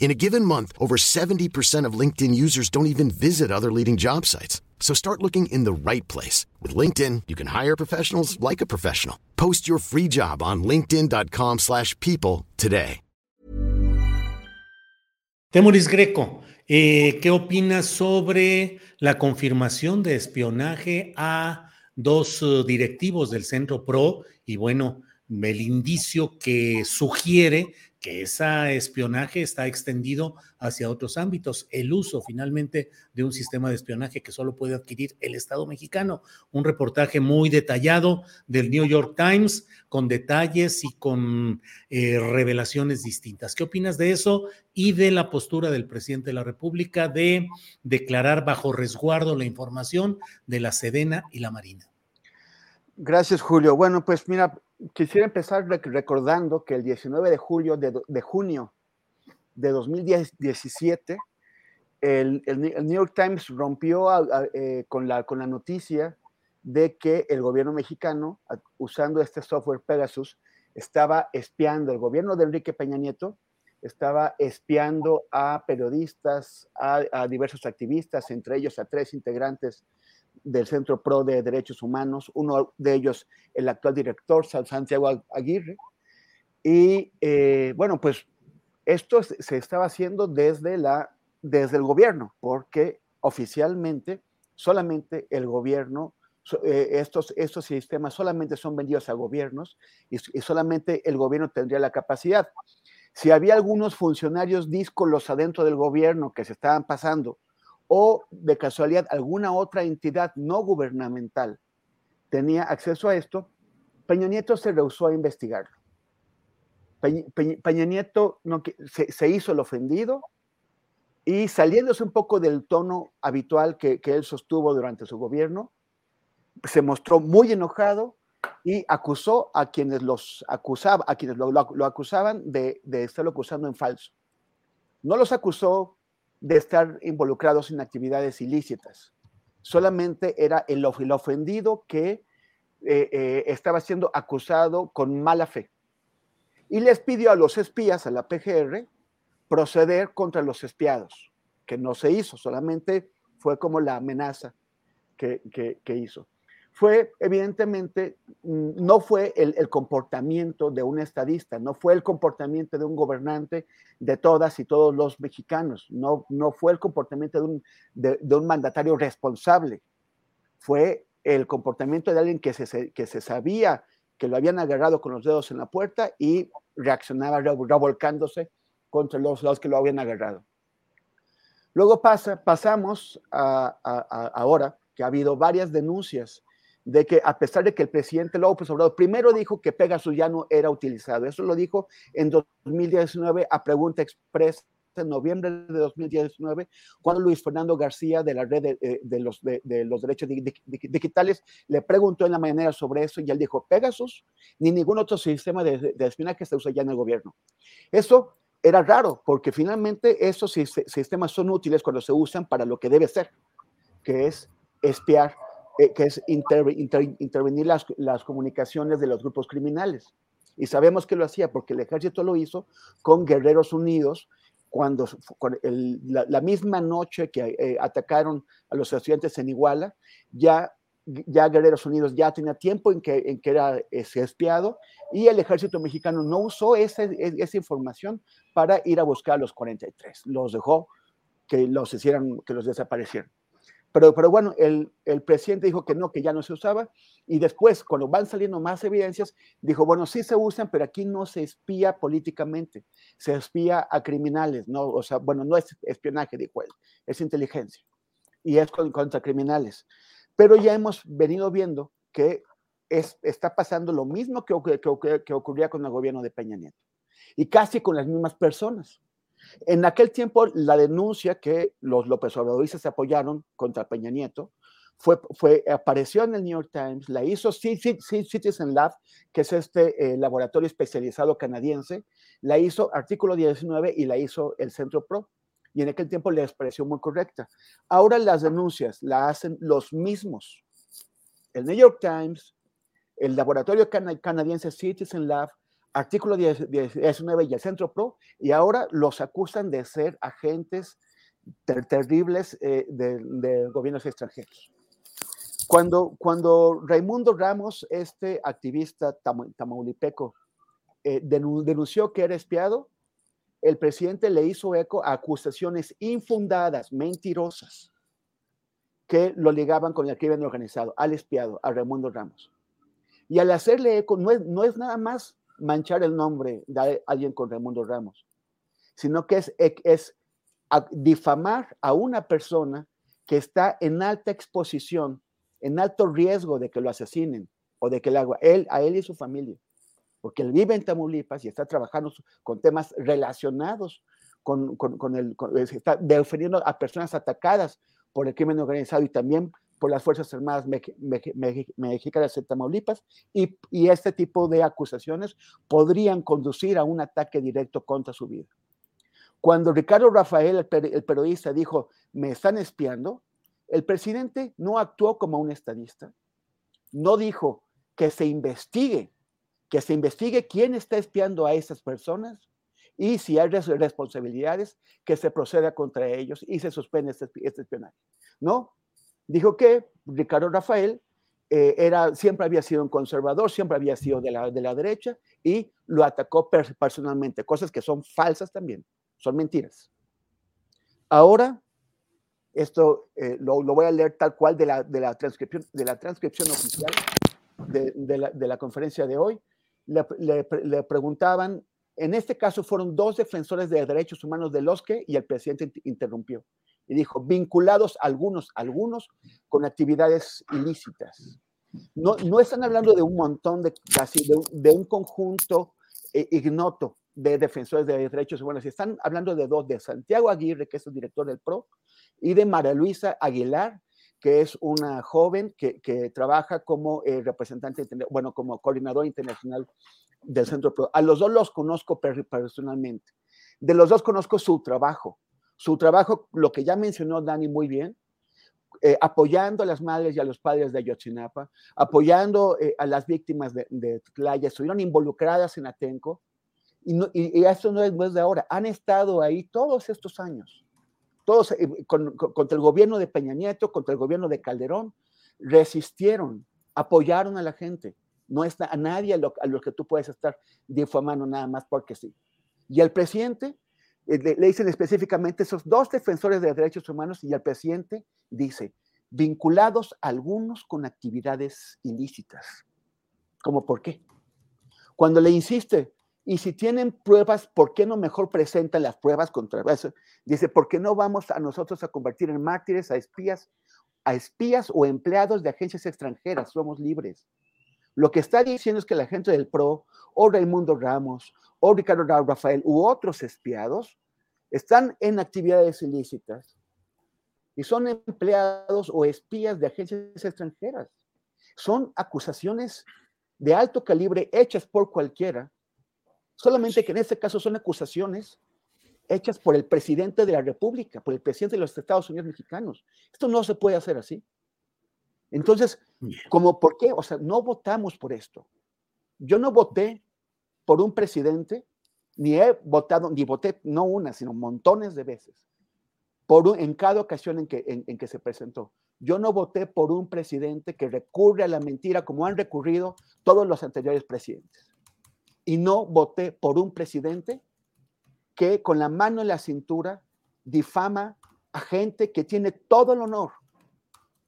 In a given month, over 70% of LinkedIn users don't even visit other leading job sites. So start looking in the right place. With LinkedIn, you can hire professionals like a professional. Post your free job on linkedin.com slash people today. Temoris Greco, eh, ¿qué opinas sobre la confirmación de espionaje a dos uh, directivos del Centro PRO y bueno, el indicio que sugiere que ese espionaje está extendido hacia otros ámbitos. El uso finalmente de un sistema de espionaje que solo puede adquirir el Estado mexicano. Un reportaje muy detallado del New York Times con detalles y con eh, revelaciones distintas. ¿Qué opinas de eso y de la postura del presidente de la República de declarar bajo resguardo la información de la Sedena y la Marina? Gracias, Julio. Bueno, pues mira, quisiera empezar recordando que el 19 de julio de, junio de 2017, el, New York Times rompió eh, con, la, con la noticia de que el gobierno mexicano, usando este software Pegasus, estaba espiando, el gobierno de Enrique Peña Nieto estaba espiando a periodistas, a diversos activistas, entre ellos a tres integrantes del Centro PRO de Derechos Humanos, uno de ellos el actual director, Santiago Aguirre. Y eh, bueno, pues esto se estaba haciendo desde, la, desde el gobierno, porque oficialmente solamente el gobierno, eh, estos, estos sistemas solamente son vendidos a gobiernos y, y, solamente el gobierno tendría la capacidad. Si había algunos funcionarios díscolos adentro del gobierno que se estaban pasando o de casualidad alguna otra entidad no gubernamental tenía acceso a esto, Peña Nieto se rehusó a investigarlo. Peña, Nieto se, hizo el ofendido y saliéndose un poco del tono habitual que, él sostuvo durante su gobierno, se mostró muy enojado y acusó a quienes los acusaba, a quienes lo, acusaban de, de estarlo acusando en falso. No los acusó de estar involucrados en actividades ilícitas. Solamente era el, ofendido que eh, eh, estaba siendo acusado con mala fe. Y les pidió a los espías, a la PGR, proceder contra los espiados, que no se hizo, solamente fue como la amenaza que hizo fue evidentemente, mm, no fue el, comportamiento de un estadista, no fue el comportamiento de un gobernante de todas y todos los mexicanos, no, no fue el comportamiento de un, de, un mandatario responsable, fue el comportamiento de alguien que se, que se sabía que lo habían agarrado con los dedos en la puerta y reaccionaba revolcándose contra los, los que lo habían agarrado. Luego pasa, pasamos a, ahora que ha habido varias denuncias de que a pesar de que el presidente López Obrador primero dijo que Pegasus ya no era utilizado, eso lo dijo en 2019 a pregunta expresa en noviembre de 2019, cuando Luis Fernando García de la red de, eh, los, los, derechos digitales le preguntó en la mañana sobre eso y él dijo, Pegasus ni ningún otro sistema de espionaje se usa ya en el gobierno. Eso era raro, porque finalmente esos sistemas son útiles cuando se usan para lo que debe ser, que es espiar eh, que es intervenir las, las, comunicaciones de los grupos criminales. Y sabemos que lo hacía porque el ejército lo hizo con Guerreros Unidos, cuando la, misma noche que eh, atacaron a los estudiantes en Iguala, ya, ya Guerreros Unidos ya tenía tiempo en que, en que era ese espiado y el ejército mexicano no usó esa, esa información para ir a buscar a los 43. Los dejó que los hicieran, que los desaparecieran. Pero, pero bueno, el, el, presidente dijo que no, que ya no se usaba, y después, cuando van saliendo más evidencias, dijo, bueno, sí se usan, pero aquí no se espía políticamente, se espía a criminales, ¿no? O sea, bueno, no es espionaje, dijo él, es inteligencia, y es contra criminales. Pero ya hemos venido viendo que es, está pasando lo mismo que, que, que ocurría con el gobierno de Peña Nieto, y casi con las mismas personas. En aquel tiempo, la denuncia que los López Obradoristas apoyaron contra Peña Nieto fue, apareció en el New York Times, la hizo Citizen Lab, que es este eh, laboratorio especializado canadiense, la hizo Artículo 19 y la hizo el Centro Pro. Y en aquel tiempo les pareció muy correcta. Ahora las denuncias la hacen los mismos. El New York Times, el laboratorio canadiense Citizen Lab, artículo 19 y el Centro Pro, y ahora los acusan de ser agentes ter terribles eh, de, de, gobiernos extranjeros. Cuando, cuando Raimundo Ramos, este activista tam tamaulipeco, eh, denunció que era espiado, el presidente le hizo eco a acusaciones infundadas, mentirosas, que lo ligaban con el crimen organizado, al espiado, a Raimundo Ramos. Y al hacerle eco, no es, no es nada más manchar el nombre de alguien con Raimundo Ramos, sino que es, es difamar a una persona que está en alta exposición, en alto riesgo de que lo asesinen o de que le haga él, a él y su familia, porque él vive en Tamaulipas y está trabajando con temas relacionados con, con, con el, está defendiendo a personas atacadas por el crimen organizado y también por las Fuerzas Armadas Mexicanas de Tamaulipas y, este tipo de acusaciones podrían conducir a un ataque directo contra su vida. Cuando Ricardo Rafael, el, periodista, dijo, me están espiando, el presidente no actuó como un estadista, no dijo que se investigue, que se investigue quién está espiando a esas personas y si hay responsabilidades, que se proceda contra ellos y se suspende este, este espionaje. No, dijo que Ricardo Rafael eh, era, siempre había sido un conservador, siempre había sido de la, de la derecha y lo atacó personalmente, cosas que son falsas también, son mentiras. Ahora, esto eh, lo, voy a leer tal cual de la, de la, transcripción, de la transcripción oficial de, la, de la, conferencia de hoy. Le, le, preguntaban, en este caso fueron dos defensores de derechos humanos de los que, y el presidente interrumpió y dijo, vinculados algunos, algunos con actividades ilícitas. No, no están hablando de un montón de casi, de, de un conjunto eh, ignoto de defensores de derechos humanos. Están hablando de dos, de Santiago Aguirre, que es el director del PRO, y de María Luisa Aguilar, que es una joven que, que trabaja como eh, representante, bueno, como coordinador internacional del Centro PRO. A los dos los conozco personalmente. De los dos conozco su trabajo su trabajo, lo que ya mencionó Dani muy bien, eh, apoyando a las madres y a los padres de Ayotzinapa, apoyando eh, a las víctimas de, de Tlaya, estuvieron involucradas en Atenco, y, no, y, esto no es, no de ahora, han estado ahí todos estos años, todos eh, con, con, contra el gobierno de Peña Nieto, contra el gobierno de Calderón, resistieron, apoyaron a la gente, no es a nadie a lo, a lo que tú puedes estar difamando nada más porque sí. Y el presidente le, le, dicen específicamente esos dos defensores de derechos humanos y el presidente dice, vinculados algunos con actividades ilícitas. ¿Cómo por qué? Cuando le insiste, y si tienen pruebas, ¿por qué no mejor presentan las pruebas contra eso? Dice, ¿por qué no vamos a nosotros a convertir en mártires a espías, a espías o empleados de agencias extranjeras? Somos libres. Lo que está diciendo es que la gente del PRO, o Raimundo Ramos, o Ricardo Rafael, u otros espiados, están en actividades ilícitas y son empleados o espías de agencias extranjeras. Son acusaciones de alto calibre hechas por cualquiera, solamente que en este caso son acusaciones hechas por el presidente de la República, por el presidente de los Estados Unidos mexicanos. Esto no se puede hacer así. Entonces, como por qué? O sea, no votamos por esto. Yo no voté por un presidente, ni he votado, ni voté no una, sino montones de veces, por un, en cada ocasión en que, en, en que se presentó. Yo no voté por un presidente que recurre a la mentira como han recurrido todos los anteriores presidentes. Y no voté por un presidente que con la mano en la cintura difama a gente que tiene todo el honor,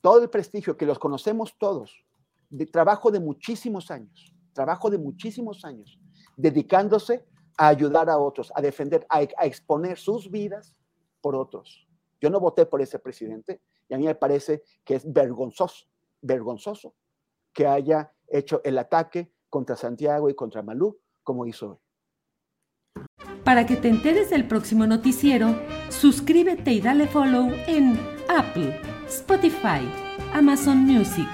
todo el prestigio, que los conocemos todos, de trabajo de muchísimos años, trabajo de muchísimos años, dedicándose a ayudar a otros, a defender, a, a exponer sus vidas por otros. Yo no voté por ese presidente y a mí me parece que es vergonzoso, vergonzoso que haya hecho el ataque contra Santiago y contra Malú como hizo hoy. Para que te enteres del próximo noticiero, suscríbete y dale follow en Apple, Spotify, Amazon Music,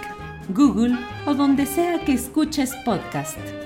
Google o donde sea que escuches podcast.